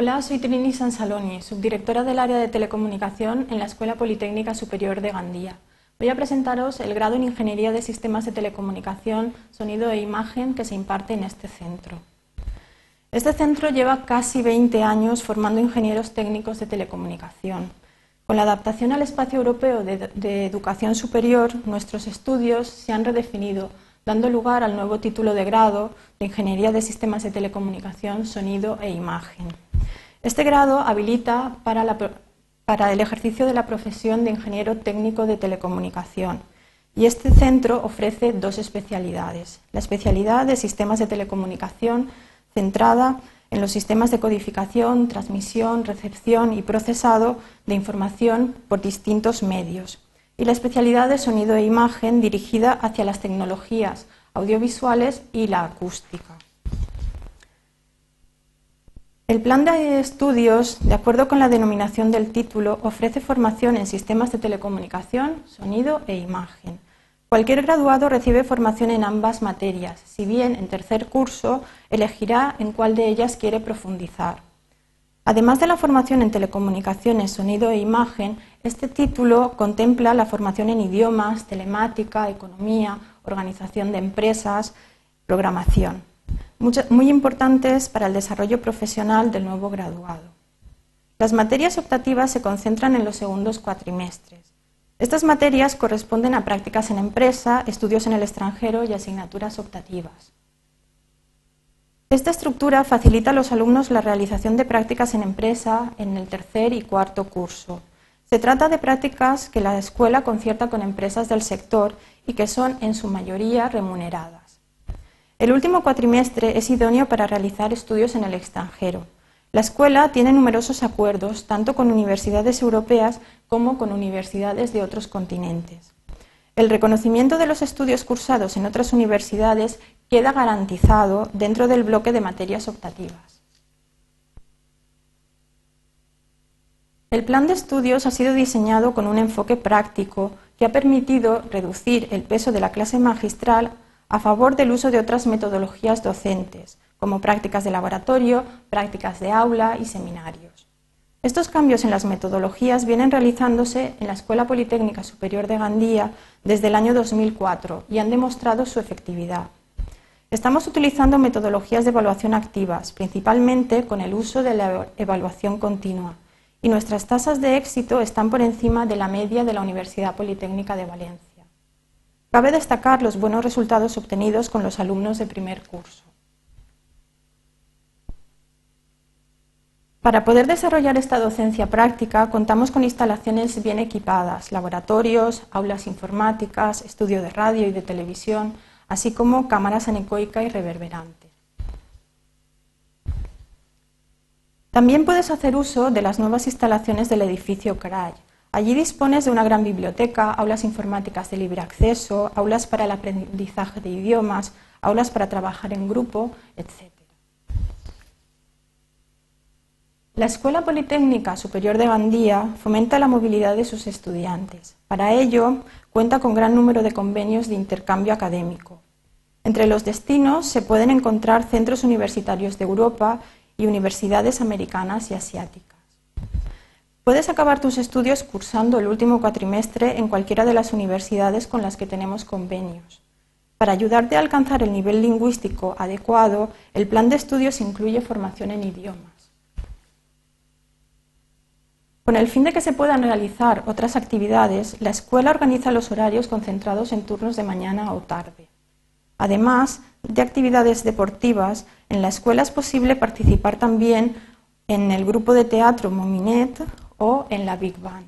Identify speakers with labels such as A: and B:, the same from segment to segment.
A: Hola, soy Trini Sansaloni, subdirectora del área de telecomunicación en la Escuela Politécnica Superior de Gandía. Voy a presentaros el grado en Ingeniería de Sistemas de Telecomunicación, Sonido e Imagen que se imparte en este centro. Este centro lleva casi 20 años formando ingenieros técnicos de telecomunicación. Con la adaptación al espacio europeo de, de educación superior, nuestros estudios se han redefinido dando lugar al nuevo título de grado de Ingeniería de Sistemas de Telecomunicación, Sonido e Imagen. Este grado habilita para, el ejercicio de la profesión de ingeniero técnico de telecomunicación y este centro ofrece dos especialidades. La especialidad de Sistemas de Telecomunicación centrada en los sistemas de codificación, transmisión, recepción y procesado de información por distintos medios y la especialidad de sonido e imagen dirigida hacia las tecnologías audiovisuales y la acústica. El plan de estudios, de acuerdo con la denominación del título, ofrece formación en sistemas de telecomunicación, sonido e imagen. Cualquier graduado recibe formación en ambas materias, si bien en tercer curso elegirá en cuál de ellas quiere profundizar. Además de la formación en telecomunicaciones, sonido e imagen, este título contempla la formación en idiomas, telemática, economía, organización de empresas, programación, muy importantes para el desarrollo profesional del nuevo graduado. Las materias optativas se concentran en los segundos cuatrimestres. Estas materias corresponden a prácticas en empresa, estudios en el extranjero y asignaturas optativas. Esta estructura facilita a los alumnos la realización de prácticas en empresa en el tercer y cuarto curso. Se trata de prácticas que la escuela concierta con empresas del sector y que son en su mayoría remuneradas. El último cuatrimestre es idóneo para realizar estudios en el extranjero. La escuela tiene numerosos acuerdos tanto con universidades europeas como con universidades de otros continentes. El reconocimiento de los estudios cursados en otras universidades queda garantizado dentro del bloque de materias optativas. El plan de estudios ha sido diseñado con un enfoque práctico que ha permitido reducir el peso de la clase magistral a favor del uso de otras metodologías docentes, como prácticas de laboratorio, prácticas de aula y seminarios. Estos cambios en las metodologías vienen realizándose en la Escuela Politécnica Superior de Gandía desde el año 2004 y han demostrado su efectividad. Estamos utilizando metodologías de evaluación activas, principalmente con el uso de la evaluación continua, y nuestras tasas de éxito están por encima de la media de la Universidad Politécnica de Valencia. Cabe destacar los buenos resultados obtenidos con los alumnos de primer curso. Para poder desarrollar esta docencia práctica contamos con instalaciones bien equipadas, laboratorios, aulas informáticas, estudio de radio y de televisión, así como cámaras anecoica y reverberante. También puedes hacer uso de las nuevas instalaciones del edificio CRAI. Allí dispones de una gran biblioteca, aulas informáticas de libre acceso, aulas para el aprendizaje de idiomas, aulas para trabajar en grupo, etc. La Escuela Politécnica Superior de Gandía fomenta la movilidad de sus estudiantes. Para ello, cuenta con gran número de convenios de intercambio académico. Entre los destinos se pueden encontrar centros universitarios de Europa y universidades americanas y asiáticas. Puedes acabar tus estudios cursando el último cuatrimestre en cualquiera de las universidades con las que tenemos convenios. Para ayudarte a alcanzar el nivel lingüístico adecuado, el plan de estudios incluye formación en idiomas. Con el fin de que se puedan realizar otras actividades, la escuela organiza los horarios concentrados en turnos de mañana o tarde. Además de actividades deportivas, en la escuela es posible participar también en el grupo de teatro Mominet o en la Big Band.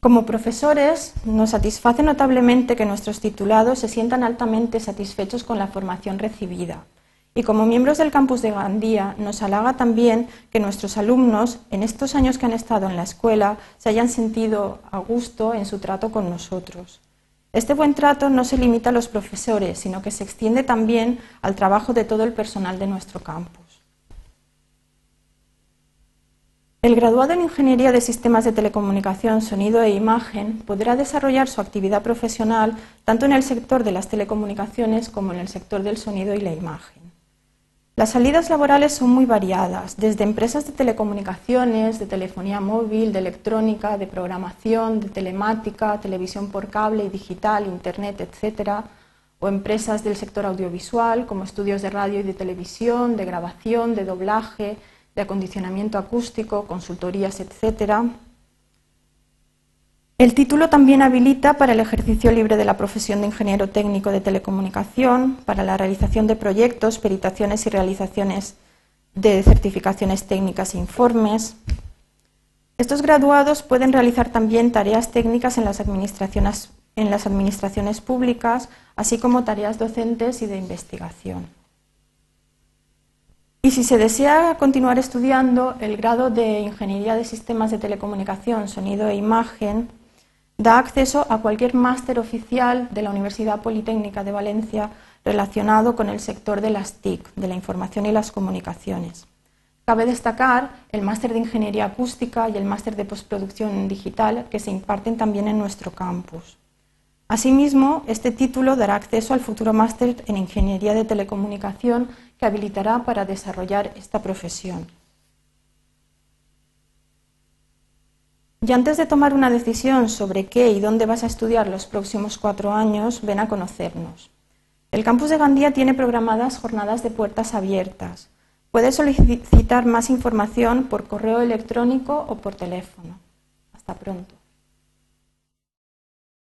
A: Como profesores, nos satisface notablemente que nuestros titulados se sientan altamente satisfechos con la formación recibida y como miembros del campus de Gandía, nos halaga también que nuestros alumnos, en estos años que han estado en la escuela, se hayan sentido a gusto en su trato con nosotros. Este buen trato no se limita a los profesores, sino que se extiende también al trabajo de todo el personal de nuestro campus. El graduado en Ingeniería de Sistemas de Telecomunicación, Sonido e Imagen podrá desarrollar su actividad profesional tanto en el sector de las telecomunicaciones como en el sector del sonido y la imagen. Las salidas laborales son muy variadas, desde empresas de telecomunicaciones, de telefonía móvil, de electrónica, de programación, de telemática, televisión por cable y digital, internet, etc., o empresas del sector audiovisual, como estudios de radio y de televisión, de grabación, de doblaje, de acondicionamiento acústico, consultorías, etc. El título también habilita para el ejercicio libre de la profesión de ingeniero técnico de telecomunicación, para la realización de proyectos, peritaciones y realizaciones de certificaciones técnicas e informes. Estos graduados pueden realizar también tareas técnicas en las administraciones, en las administraciones públicas, así como tareas docentes y de investigación. Y si se desea continuar estudiando, el grado de Ingeniería de Sistemas de Telecomunicación, Sonido e Imagen da acceso a cualquier máster oficial de la Universidad Politécnica de Valencia relacionado con el sector de las TIC, de la información y las comunicaciones. Cabe destacar el máster de Ingeniería Acústica y el máster de Postproducción Digital que se imparten también en nuestro campus. Asimismo, este título dará acceso al futuro máster en Ingeniería de Telecomunicación que habilitará para desarrollar esta profesión. Y antes de tomar una decisión sobre qué y dónde vas a estudiar los próximos cuatro años, ven a conocernos. El campus de Gandía tiene programadas jornadas de puertas abiertas. Puedes solicitar más información por correo electrónico o por teléfono. Hasta pronto.